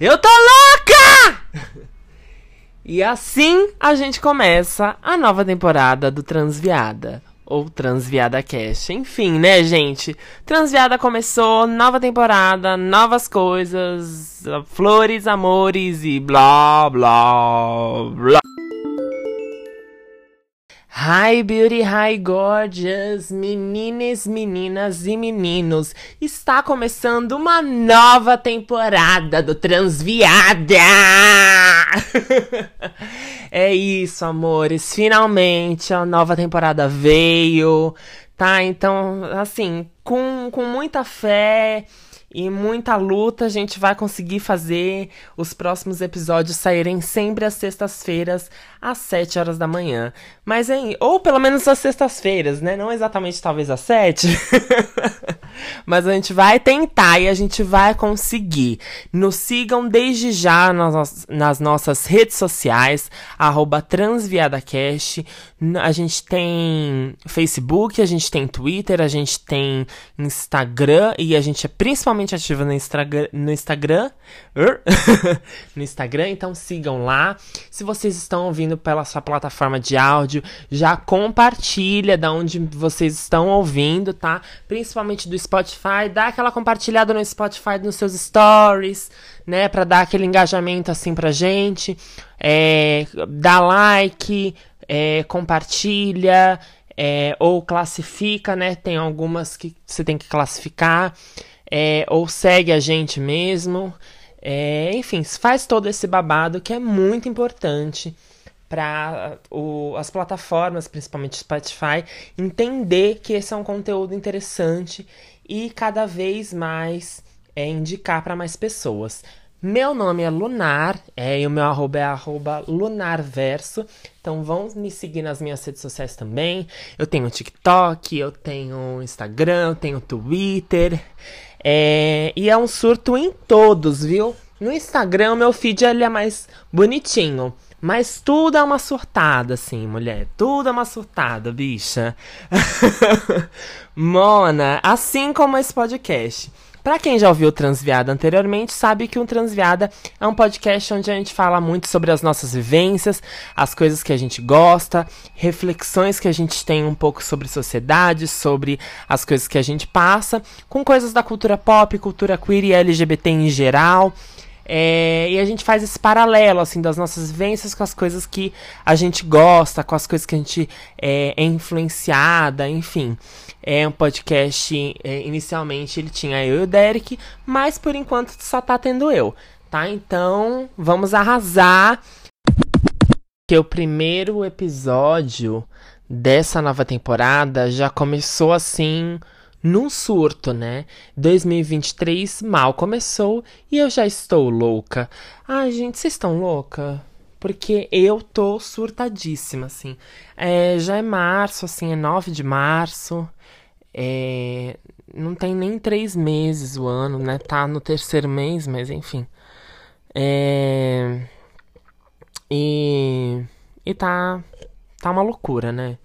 Eu tô louca! E assim a gente começa a nova temporada do Transviada. Ou Transviada Cash. Enfim, né, gente? Transviada começou, nova temporada, novas coisas, flores, amores e blá blá blá. Hi Beauty, hi Gorgeous, meninas, meninas e meninos. Está começando uma nova temporada do Transviada. é isso, amores. Finalmente a nova temporada veio, tá? Então, assim, com, com muita fé e muita luta a gente vai conseguir fazer os próximos episódios saírem sempre às sextas-feiras às 7 horas da manhã. Mas hein, ou pelo menos às sextas-feiras, né? Não exatamente talvez às 7. Mas a gente vai tentar e a gente vai conseguir. Nos sigam desde já nas, nas nossas redes sociais, transviadacast. A gente tem Facebook, a gente tem Twitter, a gente tem Instagram e a gente é principalmente ativa no, no Instagram. no Instagram, então sigam lá. Se vocês estão ouvindo pela sua plataforma de áudio, já compartilha da onde vocês estão ouvindo, tá? Principalmente do Spotify, dá aquela compartilhada no Spotify nos seus stories, né, para dar aquele engajamento assim pra gente. É, dá like, é, compartilha, é, ou classifica, né? Tem algumas que você tem que classificar, é, ou segue a gente mesmo. É, enfim, faz todo esse babado que é muito importante para as plataformas, principalmente Spotify, entender que esse é um conteúdo interessante e cada vez mais é, indicar para mais pessoas. Meu nome é Lunar, é, e o meu arroba é arroba lunarverso. Então vão me seguir nas minhas redes sociais também. Eu tenho TikTok, eu tenho Instagram, eu tenho Twitter. É, e é um surto em todos, viu? No Instagram, meu feed ele é mais bonitinho. Mas tudo é uma surtada, assim, mulher. Tudo é uma surtada, bicha. Mona, assim como esse podcast. Para quem já ouviu o Transviada anteriormente, sabe que o Transviada é um podcast onde a gente fala muito sobre as nossas vivências, as coisas que a gente gosta, reflexões que a gente tem um pouco sobre sociedade, sobre as coisas que a gente passa, com coisas da cultura pop, cultura queer e LGBT em geral. É, e a gente faz esse paralelo, assim, das nossas vivências com as coisas que a gente gosta, com as coisas que a gente é, é influenciada, enfim. É um podcast, é, inicialmente ele tinha eu e o Derek, mas por enquanto só tá tendo eu, tá? Então, vamos arrasar. Que o primeiro episódio dessa nova temporada já começou assim num surto, né? 2023 mal começou e eu já estou louca. Ai, gente, vocês estão louca? Porque eu tô surtadíssima, assim. É, já é março, assim, é 9 de março. É, não tem nem três meses o ano, né? Tá no terceiro mês, mas enfim. É, e, e tá, tá uma loucura, né?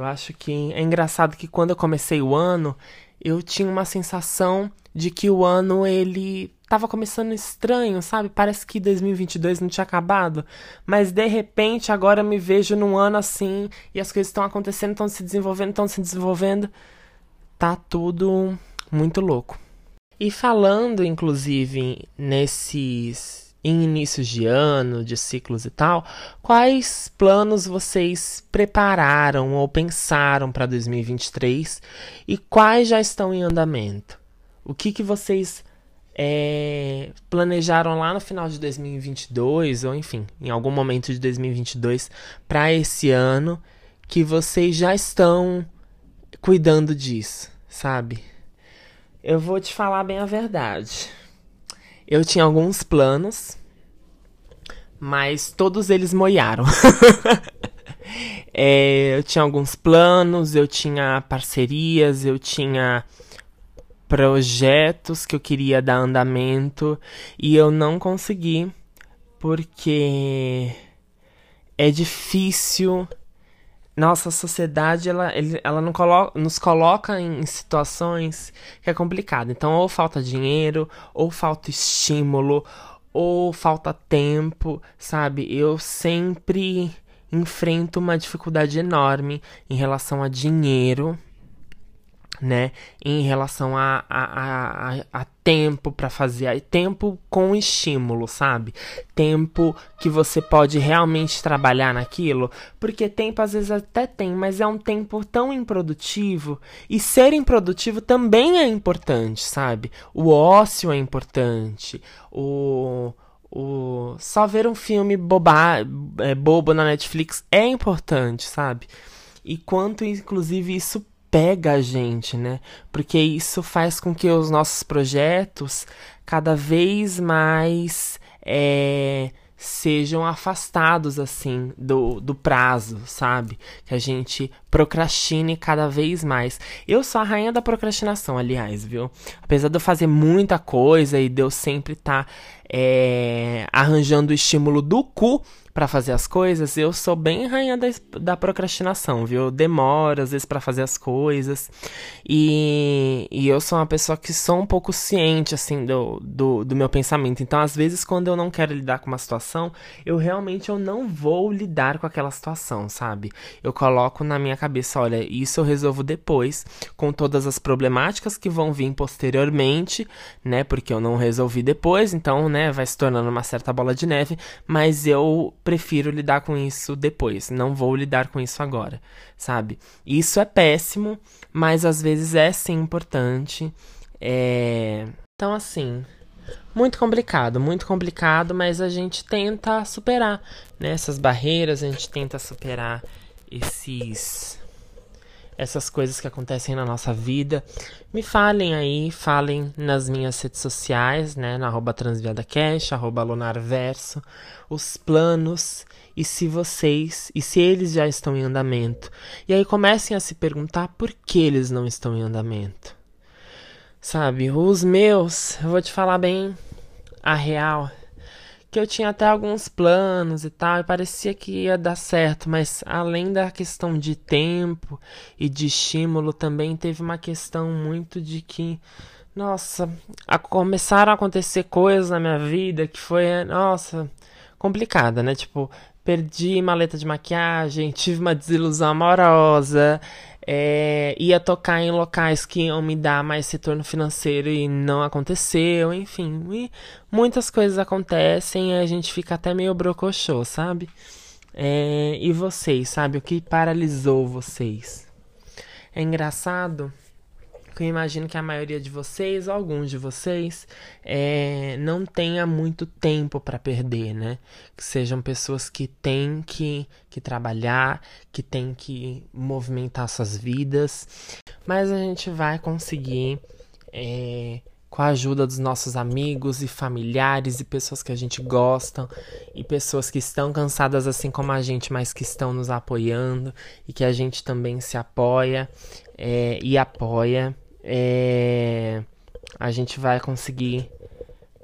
Eu acho que é engraçado que quando eu comecei o ano, eu tinha uma sensação de que o ano ele tava começando estranho, sabe? Parece que 2022 não tinha acabado, mas de repente agora eu me vejo num ano assim e as coisas estão acontecendo, estão se desenvolvendo, estão se desenvolvendo. Tá tudo muito louco. E falando inclusive nesses em inícios de ano, de ciclos e tal, quais planos vocês prepararam ou pensaram para 2023 e quais já estão em andamento? O que, que vocês é, planejaram lá no final de 2022 ou enfim, em algum momento de 2022 para esse ano que vocês já estão cuidando disso, sabe? Eu vou te falar bem a verdade. Eu tinha alguns planos, mas todos eles moiaram. é, eu tinha alguns planos, eu tinha parcerias, eu tinha projetos que eu queria dar andamento e eu não consegui porque é difícil nossa sociedade ela, ela não colo nos coloca em, em situações que é complicado. Então, ou falta dinheiro, ou falta estímulo, ou falta tempo, sabe? Eu sempre enfrento uma dificuldade enorme em relação a dinheiro né? Em relação a, a, a, a tempo para fazer, tempo com estímulo, sabe? Tempo que você pode realmente trabalhar naquilo, porque tempo às vezes até tem, mas é um tempo tão improdutivo e ser improdutivo também é importante, sabe? O ócio é importante, o o só ver um filme boba, é, bobo na Netflix é importante, sabe? E quanto inclusive isso pega a gente, né? Porque isso faz com que os nossos projetos cada vez mais é, sejam afastados assim do, do prazo, sabe? Que a gente procrastine cada vez mais. Eu sou a rainha da procrastinação, aliás, viu? Apesar de eu fazer muita coisa e de eu sempre estar tá, é, arranjando o estímulo do cu para fazer as coisas, eu sou bem rainha da, da procrastinação, viu? Eu demoro às vezes para fazer as coisas. E, e eu sou uma pessoa que sou um pouco ciente, assim, do, do, do meu pensamento. Então, às vezes, quando eu não quero lidar com uma situação, eu realmente eu não vou lidar com aquela situação, sabe? Eu coloco na minha cabeça, olha, isso eu resolvo depois, com todas as problemáticas que vão vir posteriormente, né? Porque eu não resolvi depois, então, né, vai se tornando uma certa bola de neve, mas eu prefiro lidar com isso depois, não vou lidar com isso agora, sabe? Isso é péssimo, mas às vezes é sim importante. É... Então, assim, muito complicado, muito complicado, mas a gente tenta superar né, essas barreiras, a gente tenta superar esses essas coisas que acontecem na nossa vida. Me falem aí, falem nas minhas redes sociais, né, na arroba transviadacash, arroba lonarverso, os planos e se vocês, e se eles já estão em andamento. E aí comecem a se perguntar por que eles não estão em andamento. Sabe, os meus, eu vou te falar bem a real, que eu tinha até alguns planos e tal, e parecia que ia dar certo, mas além da questão de tempo e de estímulo, também teve uma questão muito de que, nossa, a, começaram a acontecer coisas na minha vida que foi, nossa, complicada, né? Tipo, perdi maleta de maquiagem, tive uma desilusão amorosa, é, ia tocar em locais que iam me dar mais retorno financeiro e não aconteceu, enfim. E muitas coisas acontecem e a gente fica até meio brocochô, sabe? É, e vocês, sabe? O que paralisou vocês? É engraçado eu imagino que a maioria de vocês, alguns de vocês, é, não tenha muito tempo para perder, né? Que sejam pessoas que têm que, que trabalhar, que têm que movimentar suas vidas, mas a gente vai conseguir. É, com a ajuda dos nossos amigos e familiares e pessoas que a gente gosta e pessoas que estão cansadas assim como a gente, mas que estão nos apoiando e que a gente também se apoia é, e apoia é, a gente vai conseguir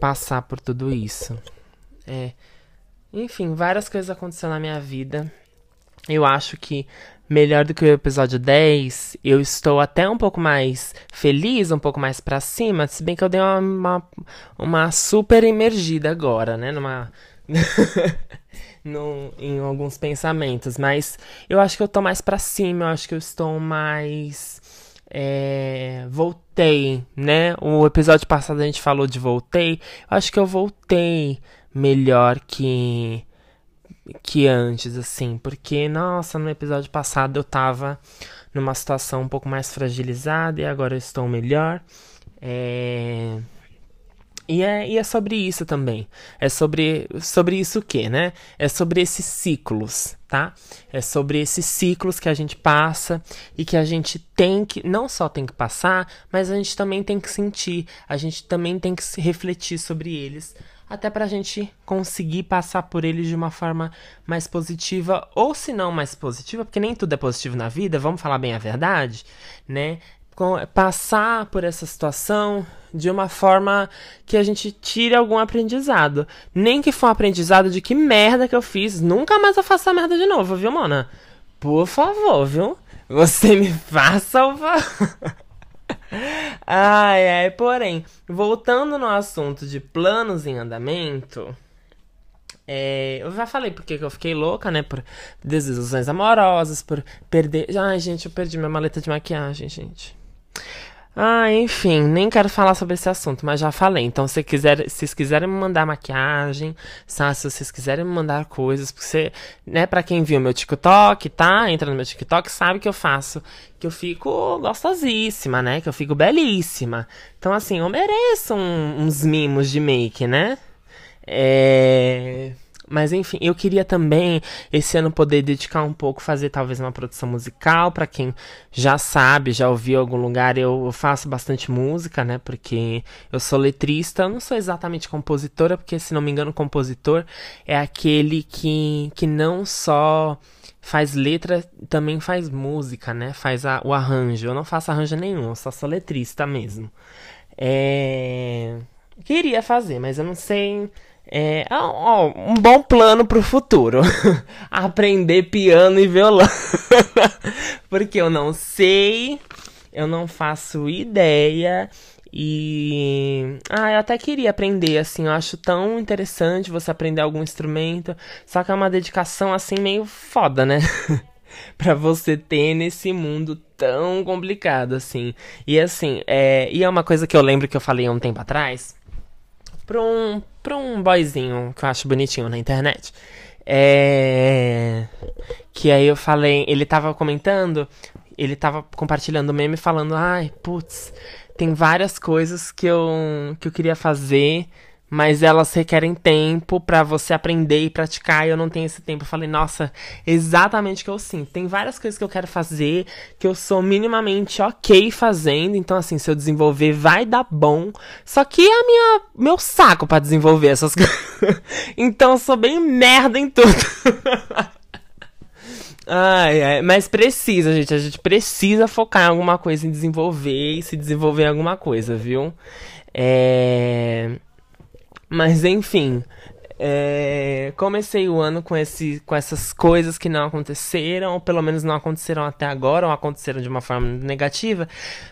passar por tudo isso. É, enfim, várias coisas aconteceram na minha vida. Eu acho que melhor do que o episódio 10, eu estou até um pouco mais feliz, um pouco mais pra cima, se bem que eu dei uma, uma, uma super emergida agora, né? Numa. no, em alguns pensamentos, mas eu acho que eu tô mais pra cima, eu acho que eu estou mais é, voltei, né? O episódio passado a gente falou de voltei. Acho que eu voltei melhor que que antes, assim, porque nossa, no episódio passado eu tava numa situação um pouco mais fragilizada e agora eu estou melhor. É... E é, e é sobre isso também. É sobre, sobre isso o quê, né? É sobre esses ciclos, tá? É sobre esses ciclos que a gente passa e que a gente tem que, não só tem que passar, mas a gente também tem que sentir, a gente também tem que refletir sobre eles, até pra gente conseguir passar por eles de uma forma mais positiva, ou se não mais positiva, porque nem tudo é positivo na vida, vamos falar bem a verdade, né? Passar por essa situação de uma forma que a gente tire algum aprendizado. Nem que for um aprendizado de que merda que eu fiz. Nunca mais eu faço essa merda de novo, viu, Mona? Por favor, viu? Você me faça o favor. ai, ai, porém, voltando no assunto de planos em andamento. É, eu já falei porque eu fiquei louca, né? Por desilusões amorosas, por perder. Ai, gente, eu perdi minha maleta de maquiagem, gente. Ah, enfim, nem quero falar sobre esse assunto, mas já falei. Então, se, quiser, se vocês quiserem me mandar maquiagem, se vocês quiserem me mandar coisas, porque você, né, pra quem viu meu TikTok, tá? Entra no meu TikTok, sabe que eu faço, que eu fico gostosíssima, né? Que eu fico belíssima. Então, assim, eu mereço um, uns mimos de make, né? É. Mas enfim, eu queria também esse ano poder dedicar um pouco, fazer talvez uma produção musical. para quem já sabe, já ouviu algum lugar, eu, faço bastante música, né? Porque eu sou letrista, eu não sou exatamente compositora, porque se não me engano, compositor é aquele que, que não só faz letra, também faz música, né? Faz a, o arranjo. Eu não faço arranjo nenhum, eu só sou letrista mesmo. É. Queria fazer, mas eu não sei é, ó, um bom plano pro futuro. Aprender piano e violão. Porque eu não sei, eu não faço ideia. E. Ah, eu até queria aprender, assim. Eu acho tão interessante você aprender algum instrumento. Só que é uma dedicação, assim, meio foda, né? pra você ter nesse mundo tão complicado, assim. E assim, é... e é uma coisa que eu lembro que eu falei há um tempo atrás pra um, pra um boyzinho que eu acho bonitinho na internet. É. Que aí eu falei, ele tava comentando, ele tava compartilhando o meme falando, ai, putz, tem várias coisas que eu, que eu queria fazer mas elas requerem tempo para você aprender e praticar, e eu não tenho esse tempo. Eu falei, nossa, exatamente o que eu sinto. Tem várias coisas que eu quero fazer que eu sou minimamente ok fazendo, então assim, se eu desenvolver vai dar bom. Só que é a minha meu saco para desenvolver essas coisas. então eu sou bem merda em tudo. Ai, ai, mas precisa, gente. A gente precisa focar em alguma coisa, em desenvolver e se desenvolver em alguma coisa, viu? É. Mas enfim, é, comecei o ano com, esse, com essas coisas que não aconteceram, ou pelo menos não aconteceram até agora, ou aconteceram de uma forma negativa,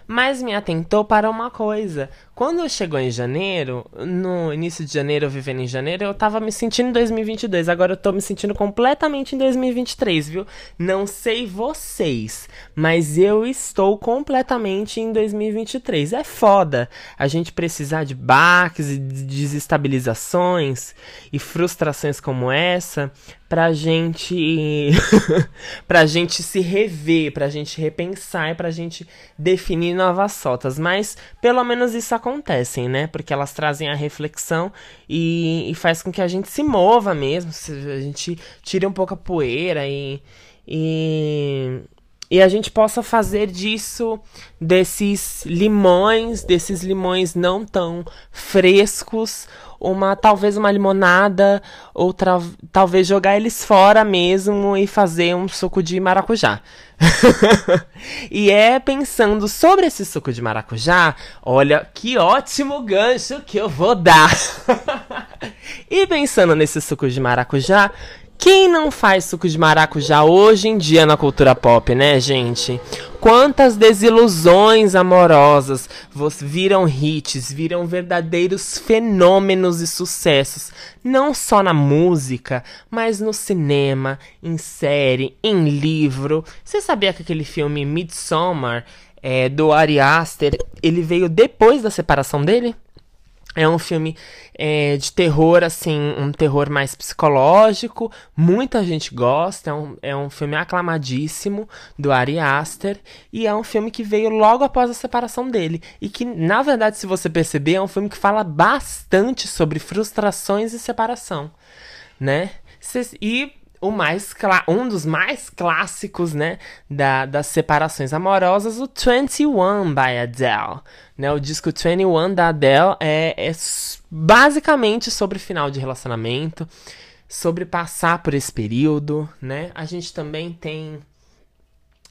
mas me atentou para uma coisa. Quando chegou em janeiro, no início de janeiro, vivendo em janeiro, eu tava me sentindo em 2022. Agora eu tô me sentindo completamente em 2023, viu? Não sei vocês, mas eu estou completamente em 2023. É foda a gente precisar de baques e desestabilizações e frustrações como essa pra gente pra gente se rever, pra gente repensar e pra gente definir novas rotas. Mas pelo menos isso acontece, né? Porque elas trazem a reflexão e, e faz com que a gente se mova mesmo, a gente tire um pouco a poeira e, e e a gente possa fazer disso, desses limões, desses limões não tão frescos, uma talvez uma limonada ou talvez jogar eles fora mesmo e fazer um suco de maracujá. e é pensando sobre esse suco de maracujá, olha que ótimo gancho que eu vou dar. e pensando nesse suco de maracujá, quem não faz suco de maracujá hoje em dia na cultura pop, né, gente? Quantas desilusões amorosas viram hits, viram verdadeiros fenômenos e sucessos, não só na música, mas no cinema, em série, em livro. Você sabia que aquele filme Midsommar, é, do Ari Aster, ele veio depois da separação dele? É um filme é, de terror, assim, um terror mais psicológico. Muita gente gosta. É um, é um filme aclamadíssimo do Ari Aster. E é um filme que veio logo após a separação dele. E que, na verdade, se você perceber, é um filme que fala bastante sobre frustrações e separação, né? E o mais um dos mais clássicos, né, da, das separações amorosas, o 21 by Adele. Né, o disco 21 da Adele é, é basicamente sobre final de relacionamento, sobre passar por esse período, né? A gente também tem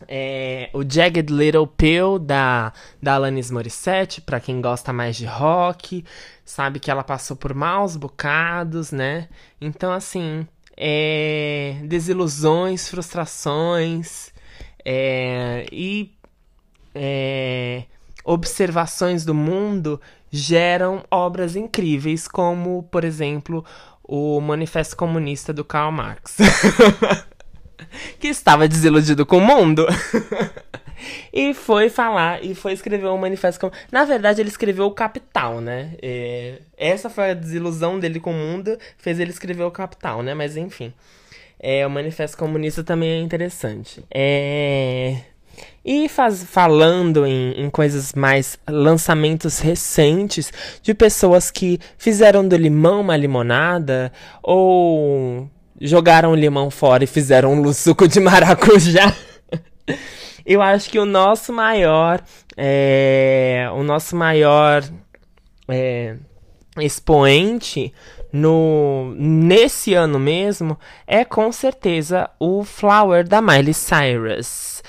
é, o Jagged Little Pill da, da Alanis Morissette, para quem gosta mais de rock, sabe que ela passou por maus bocados, né? Então, assim, é, desilusões, frustrações é, e é, observações do mundo geram obras incríveis, como, por exemplo, o Manifesto Comunista do Karl Marx, que estava desiludido com o mundo. e foi falar, e foi escrever um manifesto. Na verdade, ele escreveu o Capital, né? É... Essa foi a desilusão dele com o mundo, fez ele escrever o Capital, né? Mas enfim. É, o Manifesto Comunista também é interessante. É... E faz, falando em, em, coisas mais lançamentos recentes de pessoas que fizeram do limão uma limonada ou jogaram o limão fora e fizeram um suco de maracujá. Eu acho que o nosso maior. É, o nosso maior é, expoente no nesse ano mesmo é com certeza o Flower da Miley Cyrus.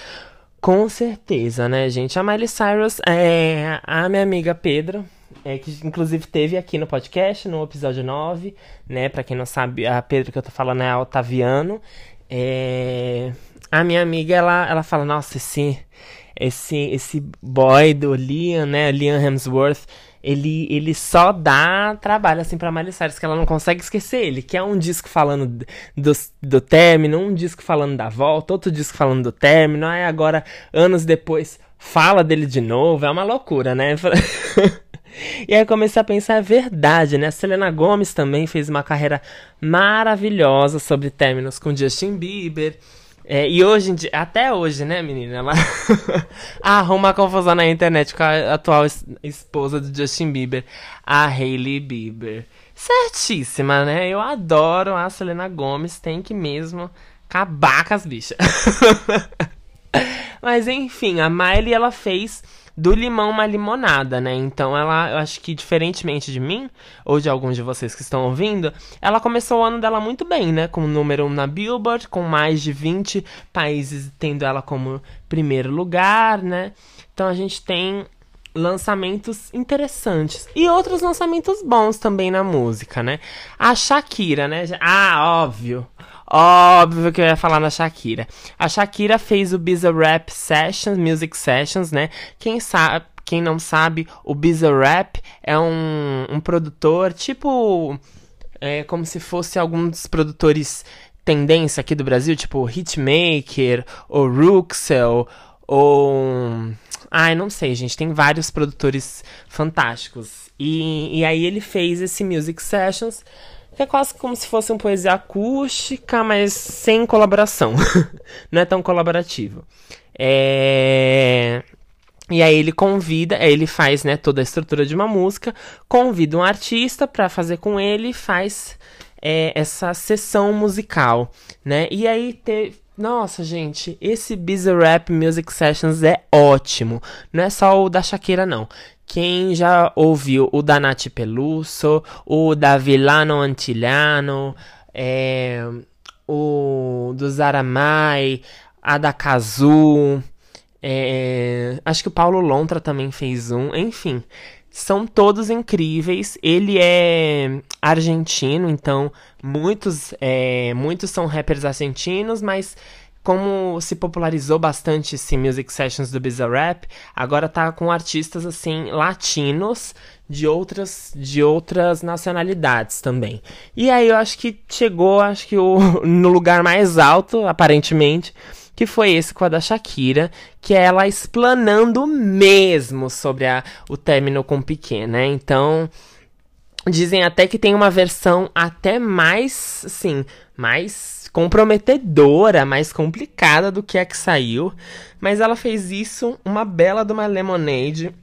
Com certeza, né, gente? A Miley Cyrus é a minha amiga Pedro, é, que inclusive teve aqui no podcast, no episódio 9, né? Pra quem não sabe, a Pedro que eu tô falando é a Otaviano. É, a minha amiga, ela, ela fala, nossa, esse, esse, esse boy do Liam, né, Liam Hemsworth, ele, ele só dá trabalho, assim, pra Miley Cyrus, que ela não consegue esquecer ele, que é um disco falando do, do término, um disco falando da volta, outro disco falando do término, aí agora, anos depois, fala dele de novo, é uma loucura, né? E aí comecei a pensar, é verdade, né? A Selena Gomez também fez uma carreira maravilhosa sobre términos com Justin Bieber. É, e hoje em dia, até hoje, né, menina? Ela arruma confusão na internet com a atual es esposa do Justin Bieber, a Hailey Bieber. Certíssima, né? Eu adoro a Selena Gomez, tem que mesmo acabar com as bichas. Mas enfim, a Miley ela fez do limão uma limonada, né? Então ela, eu acho que diferentemente de mim, ou de alguns de vocês que estão ouvindo, ela começou o ano dela muito bem, né? Com o número 1 na Billboard, com mais de 20 países tendo ela como primeiro lugar, né? Então a gente tem lançamentos interessantes e outros lançamentos bons também na música, né? A Shakira, né? Ah, óbvio. Óbvio que eu ia falar na Shakira. A Shakira fez o Bizarrap Sessions, Music Sessions, né? Quem sabe, quem não sabe, o Bizarrap é um, um produtor tipo é como se fosse alguns produtores tendência aqui do Brasil, tipo Hitmaker, ou Ruxel, ou Ai, não sei, gente. Tem vários produtores fantásticos. E, e aí ele fez esse Music Sessions é quase como se fosse uma poesia acústica, mas sem colaboração. Não é tão colaborativo. É... E aí ele convida, ele faz, né, toda a estrutura de uma música, convida um artista para fazer com ele faz é, essa sessão musical, né? E aí teve nossa, gente, esse Bizarrap Music Sessions é ótimo. Não é só o da Shakira, não. Quem já ouviu o da Nath Peluso, o da Villano Antiliano, é, o do Zaramai, a da Kazu, é, acho que o Paulo Lontra também fez um, enfim. São todos incríveis. Ele é argentino, então muitos, é, muitos são rappers argentinos, mas como se popularizou bastante esse Music Sessions do Bizarrap, agora tá com artistas assim latinos de outras de outras nacionalidades também. E aí eu acho que chegou, acho que o, no lugar mais alto, aparentemente, que foi esse com a da Shakira, que é ela explanando mesmo sobre a, o término com Piquet, né? Então, dizem até que tem uma versão até mais, assim, mais comprometedora, mais complicada do que a que saiu. Mas ela fez isso, uma bela de uma lemonade,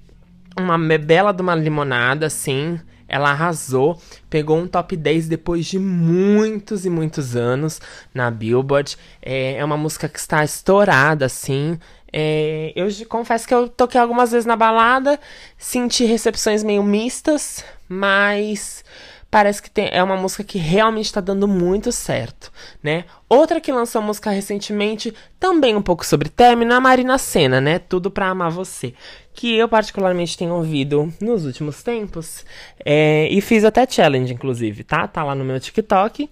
uma bela de uma limonada, assim. Ela arrasou, pegou um top 10 depois de muitos e muitos anos na Billboard. É, é uma música que está estourada, assim. É, eu confesso que eu toquei algumas vezes na balada, senti recepções meio mistas, mas parece que tem, é uma música que realmente está dando muito certo, né? Outra que lançou música recentemente, também um pouco sobre término, a Marina Senna, né? Tudo pra amar você. Que eu particularmente tenho ouvido nos últimos tempos. É, e fiz até challenge, inclusive, tá? Tá lá no meu TikTok.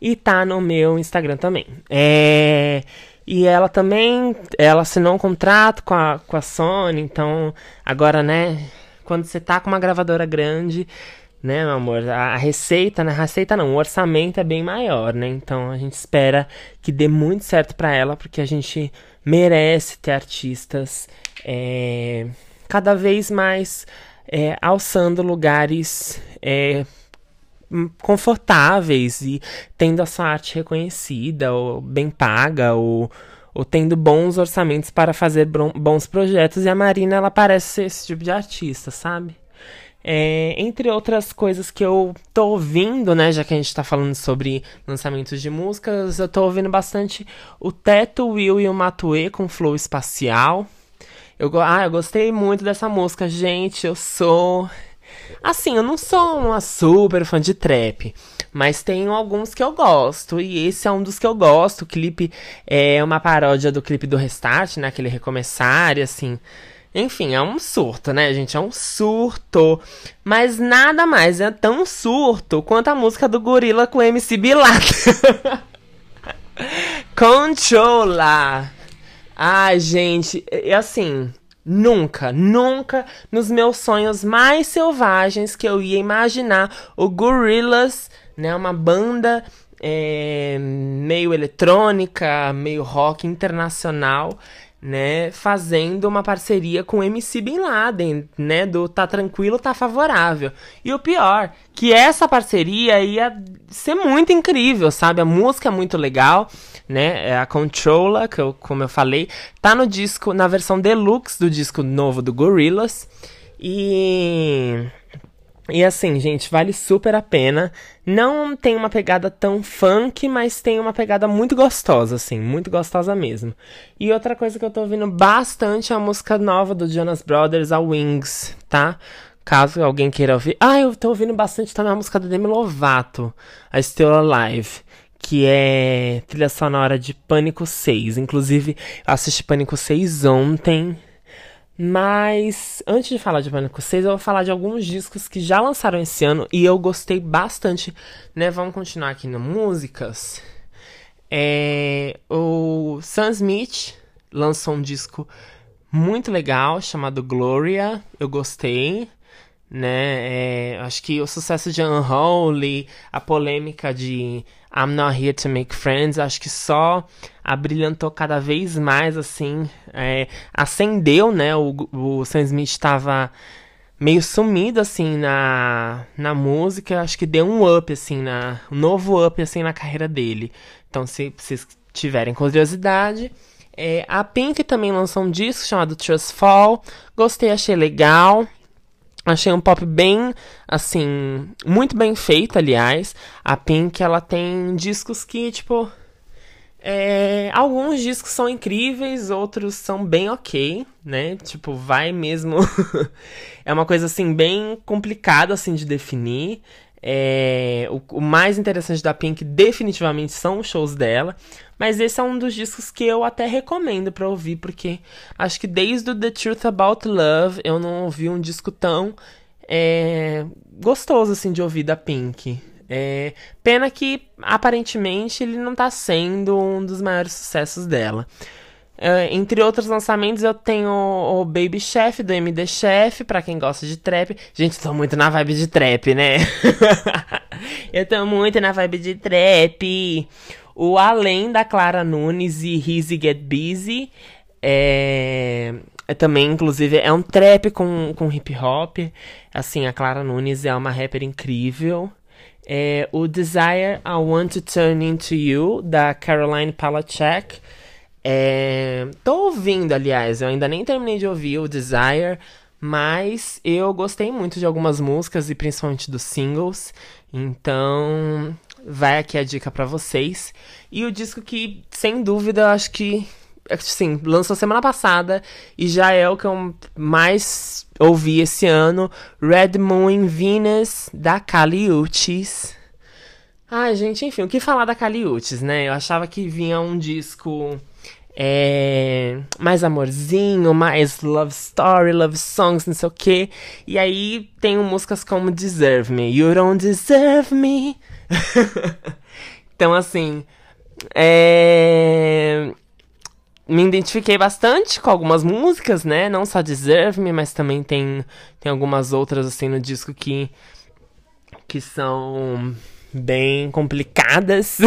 e tá no meu Instagram também. É. E ela também, ela assinou um contrato com a, com a Sony, então agora, né, quando você tá com uma gravadora grande, né, meu amor, a, receita, né, a receita não, o orçamento é bem maior, né, então a gente espera que dê muito certo para ela, porque a gente merece ter artistas é, cada vez mais é, alçando lugares é, confortáveis e tendo a sua arte reconhecida ou bem paga ou, ou tendo bons orçamentos para fazer bons projetos. E a Marina ela parece ser esse tipo de artista, sabe? É, entre outras coisas que eu tô ouvindo, né, já que a gente tá falando sobre lançamentos de músicas, eu tô ouvindo bastante o Teto, Will e o Matue com Flow Espacial. Eu, ah, eu gostei muito dessa música, gente. Eu sou Assim, eu não sou uma super fã de trap, mas tenho alguns que eu gosto, e esse é um dos que eu gosto. O clipe é uma paródia do clipe do Restart, né? Aquele recomeçar, e assim. Enfim, é um surto, né, gente? É um surto. Mas nada mais é tão surto quanto a música do Gorila com MC Bilato. Controla. Ai, gente, é assim. Nunca, nunca nos meus sonhos mais selvagens que eu ia imaginar o Gorillaz, né, uma banda é, meio eletrônica, meio rock internacional, né, fazendo uma parceria com MC Bin Laden, né, do Tá Tranquilo, Tá Favorável. E o pior, que essa parceria ia ser muito incrível, sabe? A música é muito legal, né? É a Controller, que eu, como eu falei, tá no disco, na versão deluxe do disco novo do Gorillaz. E e assim, gente, vale super a pena. Não tem uma pegada tão funk, mas tem uma pegada muito gostosa, assim, muito gostosa mesmo. E outra coisa que eu tô ouvindo bastante é a música nova do Jonas Brothers, a Wings, tá? Caso alguém queira ouvir. Ah, eu tô ouvindo bastante também a música da Demi Lovato, a Still Alive que é trilha sonora de Pânico 6. Inclusive, assisti Pânico 6 ontem. Mas antes de falar de Pânico 6, eu vou falar de alguns discos que já lançaram esse ano e eu gostei bastante, né? Vamos continuar aqui no músicas. É, o Sam Smith lançou um disco muito legal chamado Gloria. Eu gostei né? É, acho que o sucesso de Unholy, a polêmica de I'm Not Here to Make Friends, acho que só abrilhantou cada vez mais, assim, é, acendeu, né? O, o Sam Smith estava meio sumido, assim, na, na música, acho que deu um up, assim, na, um novo up, assim, na carreira dele. Então, se vocês tiverem curiosidade... É, a Pink também lançou um disco chamado Trust Fall. Gostei, achei legal. Achei um pop bem, assim, muito bem feito, aliás. A Pink, ela tem discos que, tipo. É, alguns discos são incríveis, outros são bem ok, né? Tipo, vai mesmo. é uma coisa, assim, bem complicada, assim, de definir. É, o, o, mais interessante da Pink definitivamente são os shows dela. Mas esse é um dos discos que eu até recomendo para ouvir, porque acho que desde o The Truth About Love eu não ouvi um disco tão é, gostoso assim de ouvir da Pink. É, pena que aparentemente ele não tá sendo um dos maiores sucessos dela. Uh, entre outros lançamentos, eu tenho o, Baby Chef do MD Chef, pra quem gosta de trap. Gente, tô muito na vibe de trap, né? eu tô muito na vibe de trap. O Além da Clara Nunes e Easy Get Busy. É, é também, inclusive, é um trap com, com hip hop. Assim, a Clara Nunes é uma rapper incrível. É, o Desire I Want to Turn Into You, da Caroline Palachek. É, tô ouvindo, aliás, eu ainda nem terminei de ouvir o Desire, mas eu gostei muito de algumas músicas e principalmente dos singles. Então, vai aqui a dica para vocês. E o disco que, sem dúvida, eu acho que assim, lançou semana passada e já é o que eu mais ouvi esse ano, Red Moon Venus da Kali Uchis. Ai, gente, enfim, o que falar da Kali Uchis, né? Eu achava que vinha um disco é, mais amorzinho, mais love story, love songs, não sei o que. E aí tem músicas como Deserve Me, You Don't Deserve Me. Então, assim, é... me identifiquei bastante com algumas músicas, né? Não só Deserve Me, mas também tem, tem algumas outras, assim, no disco que, que são bem complicadas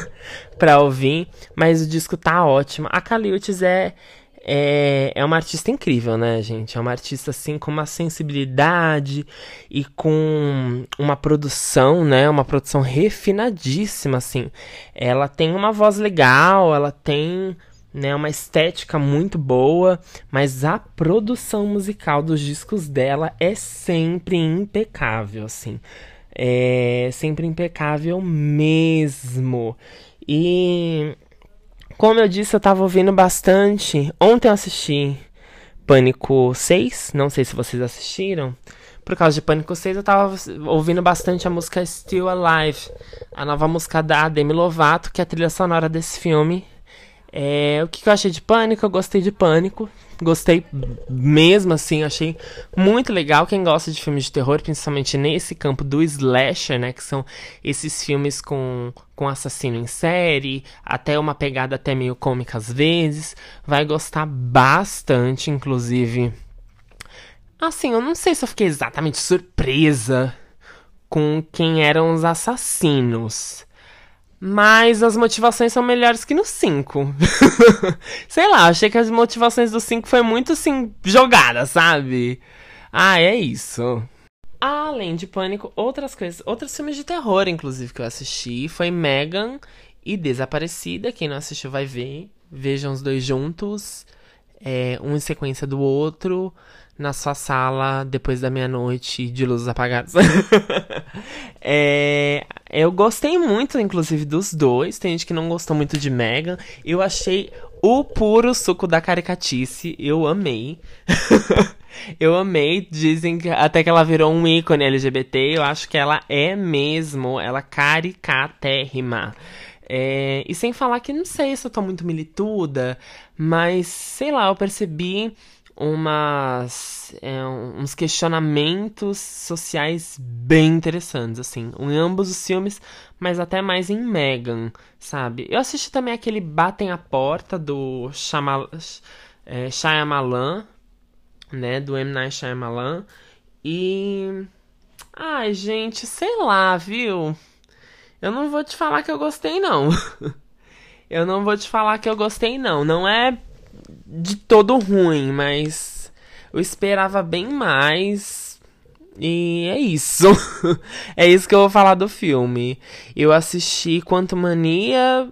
pra ouvir. Mas o disco tá ótimo. A Caliutes é é, é uma artista incrível, né, gente? É uma artista, assim, com uma sensibilidade e com uma produção, né? Uma produção refinadíssima, assim. Ela tem uma voz legal, ela tem né, uma estética muito boa, mas a produção musical dos discos dela é sempre impecável, assim. É sempre impecável mesmo. E como eu disse, eu tava ouvindo bastante. Ontem eu assisti Pânico 6, não sei se vocês assistiram. Por causa de Pânico 6, eu tava ouvindo bastante a música Still Alive, a nova música da Demi Lovato, que é a trilha sonora desse filme. É, o que, que eu achei de Pânico? Eu gostei de Pânico. Gostei mesmo, assim, achei muito legal. Quem gosta de filmes de terror, principalmente nesse campo do slasher, né? Que são esses filmes com, com assassino em série, até uma pegada até meio cômica às vezes. Vai gostar bastante, inclusive. Assim, eu não sei se eu fiquei exatamente surpresa com quem eram os assassinos. Mas as motivações são melhores que no 5. Sei lá, achei que as motivações do 5 foi muito assim, jogada, sabe? Ah, é isso. Além de Pânico, outras coisas, outros filmes de terror, inclusive, que eu assisti, foi Megan e Desaparecida. Quem não assistiu vai ver. Vejam os dois juntos, é, um em sequência do outro na sua sala depois da meia-noite de luzes apagadas. é, eu gostei muito, inclusive, dos dois. Tem gente que não gostou muito de Megan. Eu achei o puro suco da caricatice. Eu amei. eu amei. Dizem que até que ela virou um ícone LGBT. Eu acho que ela é mesmo. Ela caricatérrima. É, e sem falar que não sei se eu tô muito milituda, mas sei lá, eu percebi umas, é, uns questionamentos sociais bem interessantes, assim, em ambos os filmes, mas até mais em Megan, sabe? Eu assisti também aquele Batem a Porta do é, Shyamalan, né, do M. Night Shyamalan, e... Ai, gente, sei lá, viu? Eu não vou te falar que eu gostei, não. eu não vou te falar que eu gostei, não. Não é de todo ruim, mas eu esperava bem mais. E é isso. é isso que eu vou falar do filme. Eu assisti Quanto Mania.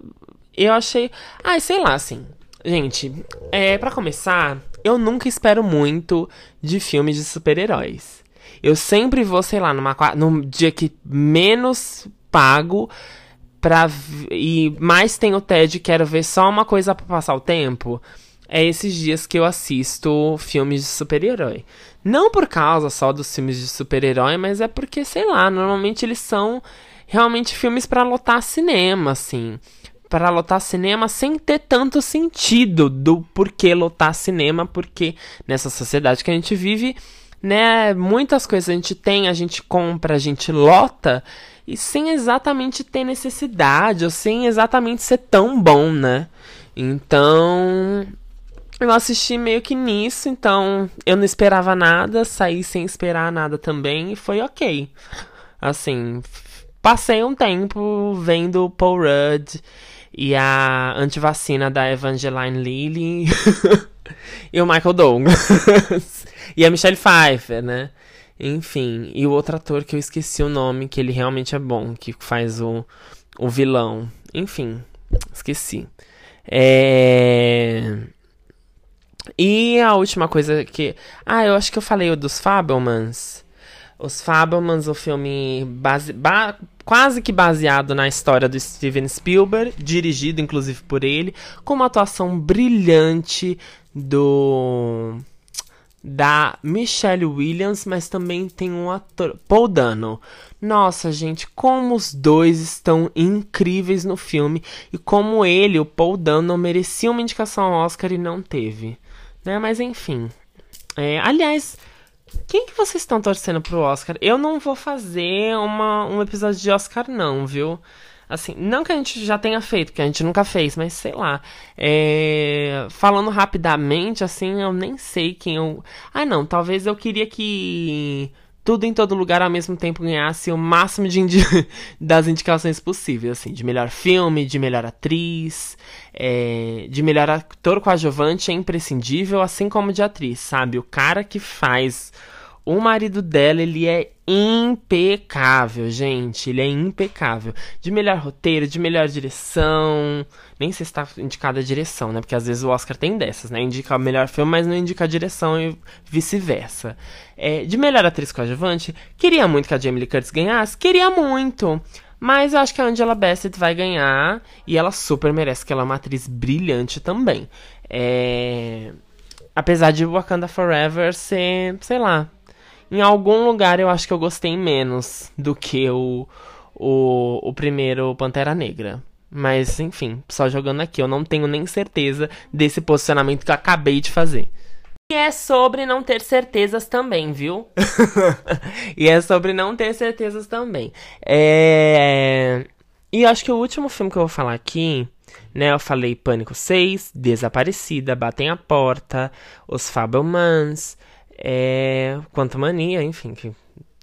Eu achei. Ai, sei lá, assim. Gente, é para começar, eu nunca espero muito de filmes de super-heróis. Eu sempre vou, sei lá, numa, num dia que menos pago pra, e mais tenho TED quero ver só uma coisa para passar o tempo é esses dias que eu assisto filmes de super-herói. Não por causa só dos filmes de super-herói, mas é porque, sei lá, normalmente eles são realmente filmes para lotar cinema, assim. Para lotar cinema sem ter tanto sentido do porquê lotar cinema, porque nessa sociedade que a gente vive, né, muitas coisas a gente tem, a gente compra, a gente lota, e sem exatamente ter necessidade, ou sem exatamente ser tão bom, né? Então, eu assisti meio que nisso, então eu não esperava nada, saí sem esperar nada também e foi ok. Assim, passei um tempo vendo Paul Rudd e a antivacina da Evangeline Lilly e o Michael Douglas e a Michelle Pfeiffer, né? Enfim, e o outro ator que eu esqueci o nome, que ele realmente é bom, que faz o, o vilão. Enfim, esqueci. É. E a última coisa que. Ah, eu acho que eu falei dos Fabelmans. Os Fabelmans, o filme base... ba... quase que baseado na história do Steven Spielberg, dirigido inclusive por ele, com uma atuação brilhante do da Michelle Williams, mas também tem um ator, Paul Dano. Nossa, gente, como os dois estão incríveis no filme e como ele, o Paul Dano, merecia uma indicação ao Oscar e não teve. Né? Mas enfim. É, aliás, quem que vocês estão torcendo pro Oscar? Eu não vou fazer uma, um episódio de Oscar, não, viu? Assim, não que a gente já tenha feito, que a gente nunca fez, mas sei lá. É... Falando rapidamente, assim, eu nem sei quem eu. Ah, não, talvez eu queria que tudo em todo lugar ao mesmo tempo ganhasse o máximo de indi das indicações possíveis, assim, de melhor filme, de melhor atriz, é, de melhor ator coadjuvante é imprescindível, assim como de atriz, sabe? O cara que faz o marido dela, ele é impecável, gente. Ele é impecável. De melhor roteiro, de melhor direção. Nem sei se está indicada a direção, né? Porque às vezes o Oscar tem dessas, né? Indica o melhor filme, mas não indica a direção e vice-versa. É, de melhor atriz coadjuvante, queria muito que a Jamie Lee Curtis ganhasse. Queria muito. Mas eu acho que a Angela Bassett vai ganhar. E ela super merece, que ela é uma atriz brilhante também. É... Apesar de Wakanda Forever ser, sei lá, em algum lugar eu acho que eu gostei menos do que o, o, o primeiro Pantera Negra. Mas, enfim, só jogando aqui, eu não tenho nem certeza desse posicionamento que eu acabei de fazer. E é sobre não ter certezas também, viu? e é sobre não ter certezas também. É... E acho que o último filme que eu vou falar aqui, né? Eu falei Pânico 6, Desaparecida, Batem a Porta, Os Fabelmans, é, Quanto Mania, enfim, que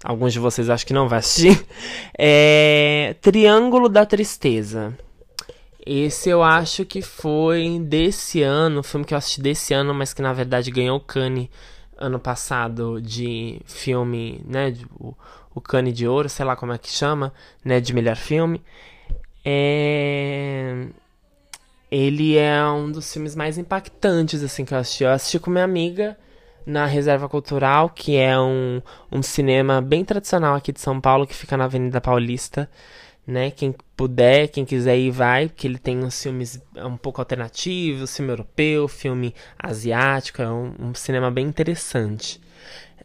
alguns de vocês acho que não vai assistir. É, Triângulo da Tristeza. Esse eu acho que foi desse ano, filme que eu assisti desse ano, mas que na verdade ganhou o Cannes ano passado de filme, né, de, o, o Cane de Ouro, sei lá como é que chama, né, de melhor filme. É... Ele é um dos filmes mais impactantes assim que eu assisti. Eu assisti com minha amiga na Reserva Cultural, que é um, um cinema bem tradicional aqui de São Paulo, que fica na Avenida Paulista. Né? Quem puder, quem quiser ir, vai, porque ele tem uns filmes um pouco alternativos, filme europeu, filme asiático, é um, um cinema bem interessante.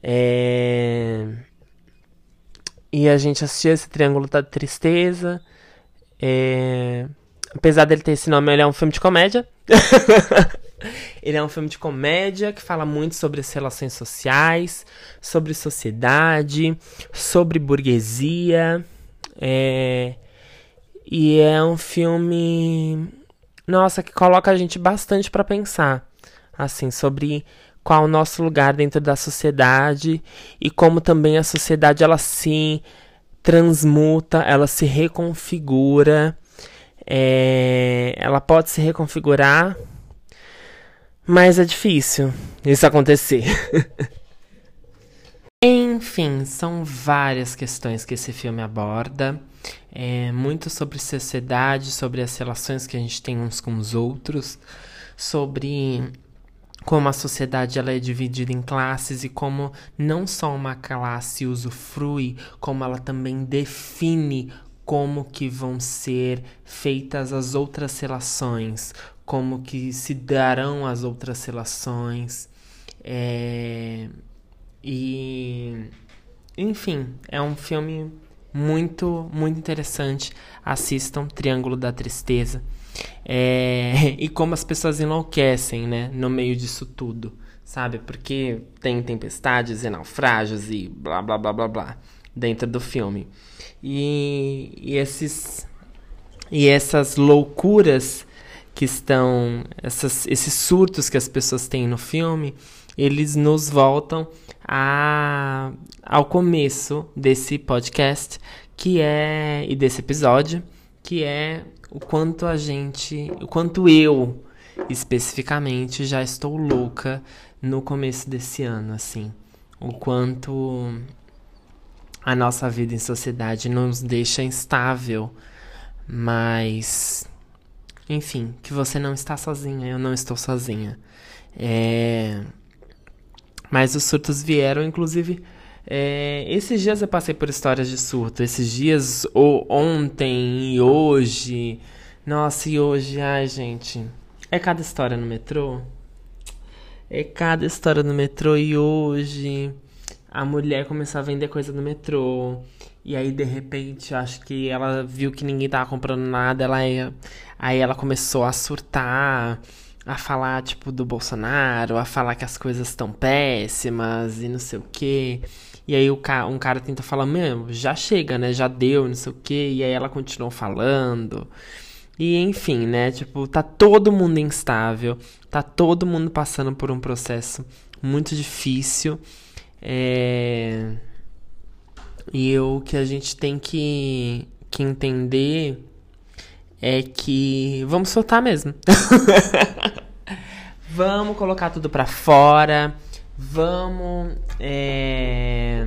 É... E a gente assistiu esse Triângulo da Tristeza. É... Apesar dele ter esse nome, ele é um filme de comédia. Ele é um filme de comédia que fala muito sobre as relações sociais, sobre sociedade, sobre burguesia. É... E é um filme, nossa, que coloca a gente bastante para pensar, assim, sobre qual o nosso lugar dentro da sociedade e como também a sociedade ela se transmuta, ela se reconfigura. É... ela pode se reconfigurar mas é difícil isso acontecer. Enfim, são várias questões que esse filme aborda. É muito sobre sociedade, sobre as relações que a gente tem uns com os outros, sobre como a sociedade ela é dividida em classes e como não só uma classe usufrui, como ela também define como que vão ser feitas as outras relações, como que se darão as outras relações. É... E enfim, é um filme muito, muito interessante. Assistam Triângulo da Tristeza. É... E como as pessoas enlouquecem, né? No meio disso tudo, sabe? Porque tem tempestades e naufrágios e blá blá blá blá blá dentro do filme. E, e esses e essas loucuras que estão essas, esses surtos que as pessoas têm no filme, eles nos voltam a, ao começo desse podcast, que é e desse episódio, que é o quanto a gente, o quanto eu especificamente já estou louca no começo desse ano, assim, o quanto a nossa vida em sociedade nos deixa instável, mas enfim, que você não está sozinha, eu não estou sozinha. É... Mas os surtos vieram, inclusive. É... Esses dias eu passei por histórias de surto. Esses dias, ou ontem e hoje. Nossa, e hoje, ai, gente. É cada história no metrô. É cada história no metrô e hoje a mulher começou a vender coisa no metrô. E aí, de repente, acho que ela viu que ninguém tava comprando nada. Ela ia... Aí ela começou a surtar, a falar, tipo, do Bolsonaro, a falar que as coisas estão péssimas e não sei o quê. E aí o ca um cara tenta falar, mesmo, já chega, né? Já deu, não sei o quê. E aí ela continua falando. E enfim, né? Tipo, tá todo mundo instável. Tá todo mundo passando por um processo muito difícil. É... E o que a gente tem que, que entender é que vamos soltar mesmo. vamos colocar tudo pra fora. Vamos é,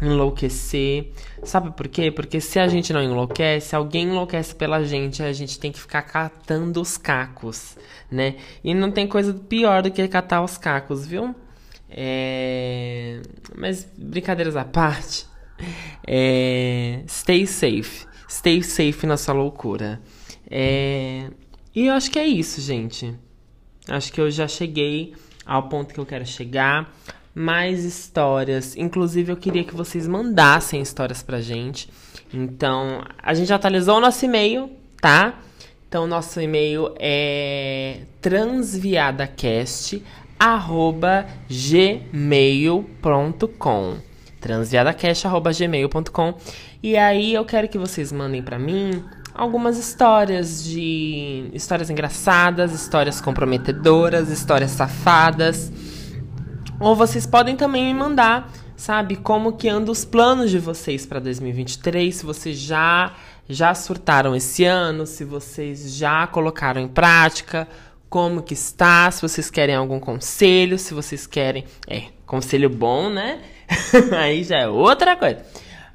enlouquecer. Sabe por quê? Porque se a gente não enlouquece, alguém enlouquece pela gente, a gente tem que ficar catando os cacos, né? E não tem coisa pior do que catar os cacos, viu? É... Mas brincadeiras à parte, é... stay safe. Stay safe na sua loucura. É... E eu acho que é isso, gente. Acho que eu já cheguei ao ponto que eu quero chegar. Mais histórias. Inclusive, eu queria que vocês mandassem histórias pra gente. Então, a gente atualizou o nosso e-mail, tá? Então, nosso e-mail é transviadacast@gmail.com. transviadacast@gmail.com. E aí eu quero que vocês mandem para mim algumas histórias de histórias engraçadas, histórias comprometedoras, histórias safadas. Ou vocês podem também me mandar, sabe, como que andam os planos de vocês para 2023, se vocês já já surtaram esse ano, se vocês já colocaram em prática, como que está, se vocês querem algum conselho, se vocês querem, é, conselho bom, né? Aí já é outra coisa.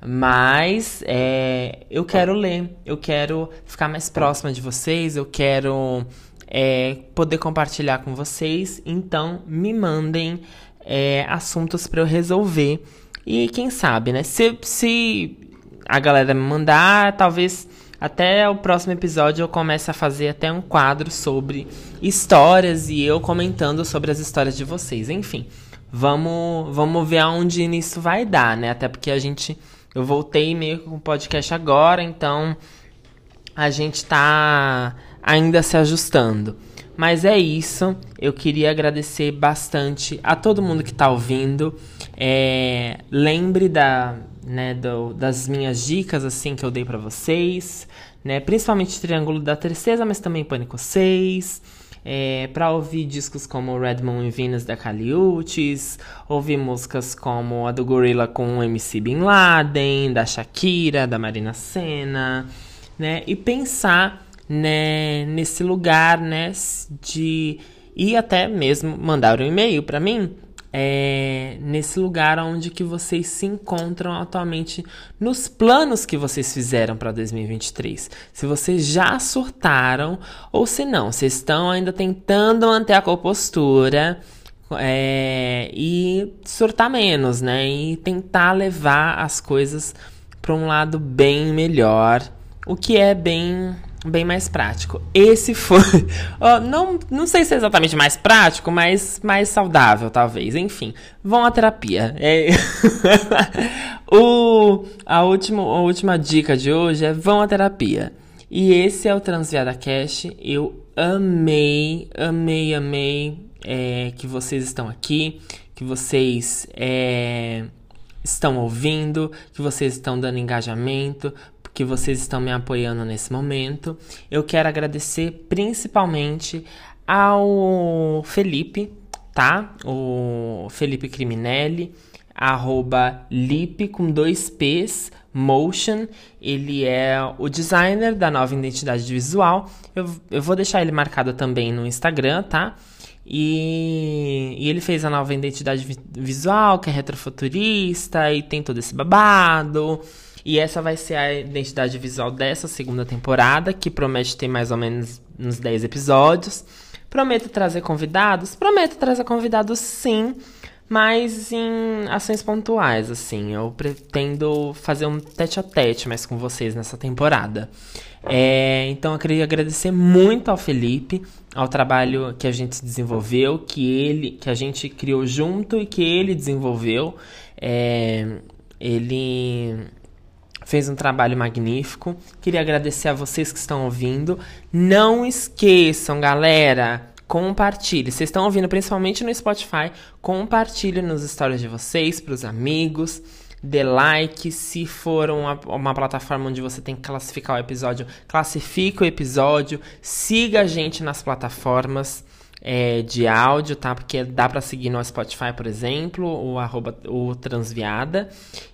Mas é, eu quero ler, eu quero ficar mais próxima de vocês, eu quero é, poder compartilhar com vocês. Então, me mandem é, assuntos para eu resolver. E quem sabe, né? Se, se a galera me mandar, talvez até o próximo episódio eu comece a fazer até um quadro sobre histórias e eu comentando sobre as histórias de vocês. Enfim, vamos, vamos ver aonde isso vai dar, né? Até porque a gente eu voltei meio com o podcast agora, então a gente tá ainda se ajustando. Mas é isso. Eu queria agradecer bastante a todo mundo que está ouvindo. É, lembre da, né, do, das minhas dicas assim que eu dei para vocês, né? Principalmente Triângulo da Tristeza, mas também Pânico 6 é, para ouvir discos como Red Moon e Venus da Caliutes, ouvir músicas como a do Gorilla com o MC Bin Laden, da Shakira, da Marina Senna, né? E pensar né, nesse lugar, né, de e até mesmo mandar um e-mail para mim é, nesse lugar onde que vocês se encontram atualmente nos planos que vocês fizeram para 2023. Se vocês já surtaram ou se não, vocês estão ainda tentando manter a compostura é, e surtar menos, né? E tentar levar as coisas para um lado bem melhor, o que é bem bem mais prático. Esse foi. não, não sei se é exatamente mais prático, mas mais saudável, talvez. Enfim, vão à terapia. É... o, a, última, a última dica de hoje é vão à terapia. E esse é o Transviada Cash. Eu amei, amei, amei é, que vocês estão aqui, que vocês é, estão ouvindo, que vocês estão dando engajamento, que vocês estão me apoiando nesse momento. Eu quero agradecer principalmente ao Felipe, tá? O Felipe Criminelli, arroba Lip com dois P's, Motion. Ele é o designer da nova identidade visual. Eu, eu vou deixar ele marcado também no Instagram, tá? E, e, ele fez a nova identidade visual, que é retrofuturista e tem todo esse babado. E essa vai ser a identidade visual dessa segunda temporada, que promete ter mais ou menos uns 10 episódios. Prometo trazer convidados? Prometo trazer convidados sim, mas em ações pontuais, assim. Eu pretendo fazer um tete a tete mais com vocês nessa temporada. É, então eu queria agradecer muito ao Felipe, ao trabalho que a gente desenvolveu, que ele, que a gente criou junto e que ele desenvolveu. É, ele fez um trabalho magnífico. Queria agradecer a vocês que estão ouvindo. Não esqueçam, galera, compartilhe. Vocês estão ouvindo principalmente no Spotify, compartilhe nos stories de vocês, pros amigos dê like. Se for uma, uma plataforma onde você tem que classificar o episódio, classifique o episódio. Siga a gente nas plataformas é, de áudio, tá? Porque dá para seguir no Spotify, por exemplo, o, arroba, o Transviada.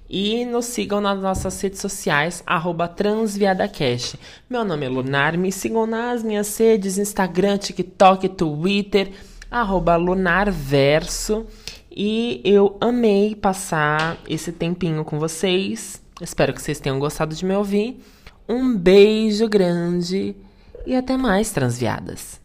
E nos sigam nas nossas redes sociais, arroba TransviadaCast. Meu nome é Lunar, me sigam nas minhas redes, Instagram, TikTok, Twitter, arroba Lunarverso. E eu amei passar esse tempinho com vocês. Espero que vocês tenham gostado de me ouvir. Um beijo grande e até mais, transviadas.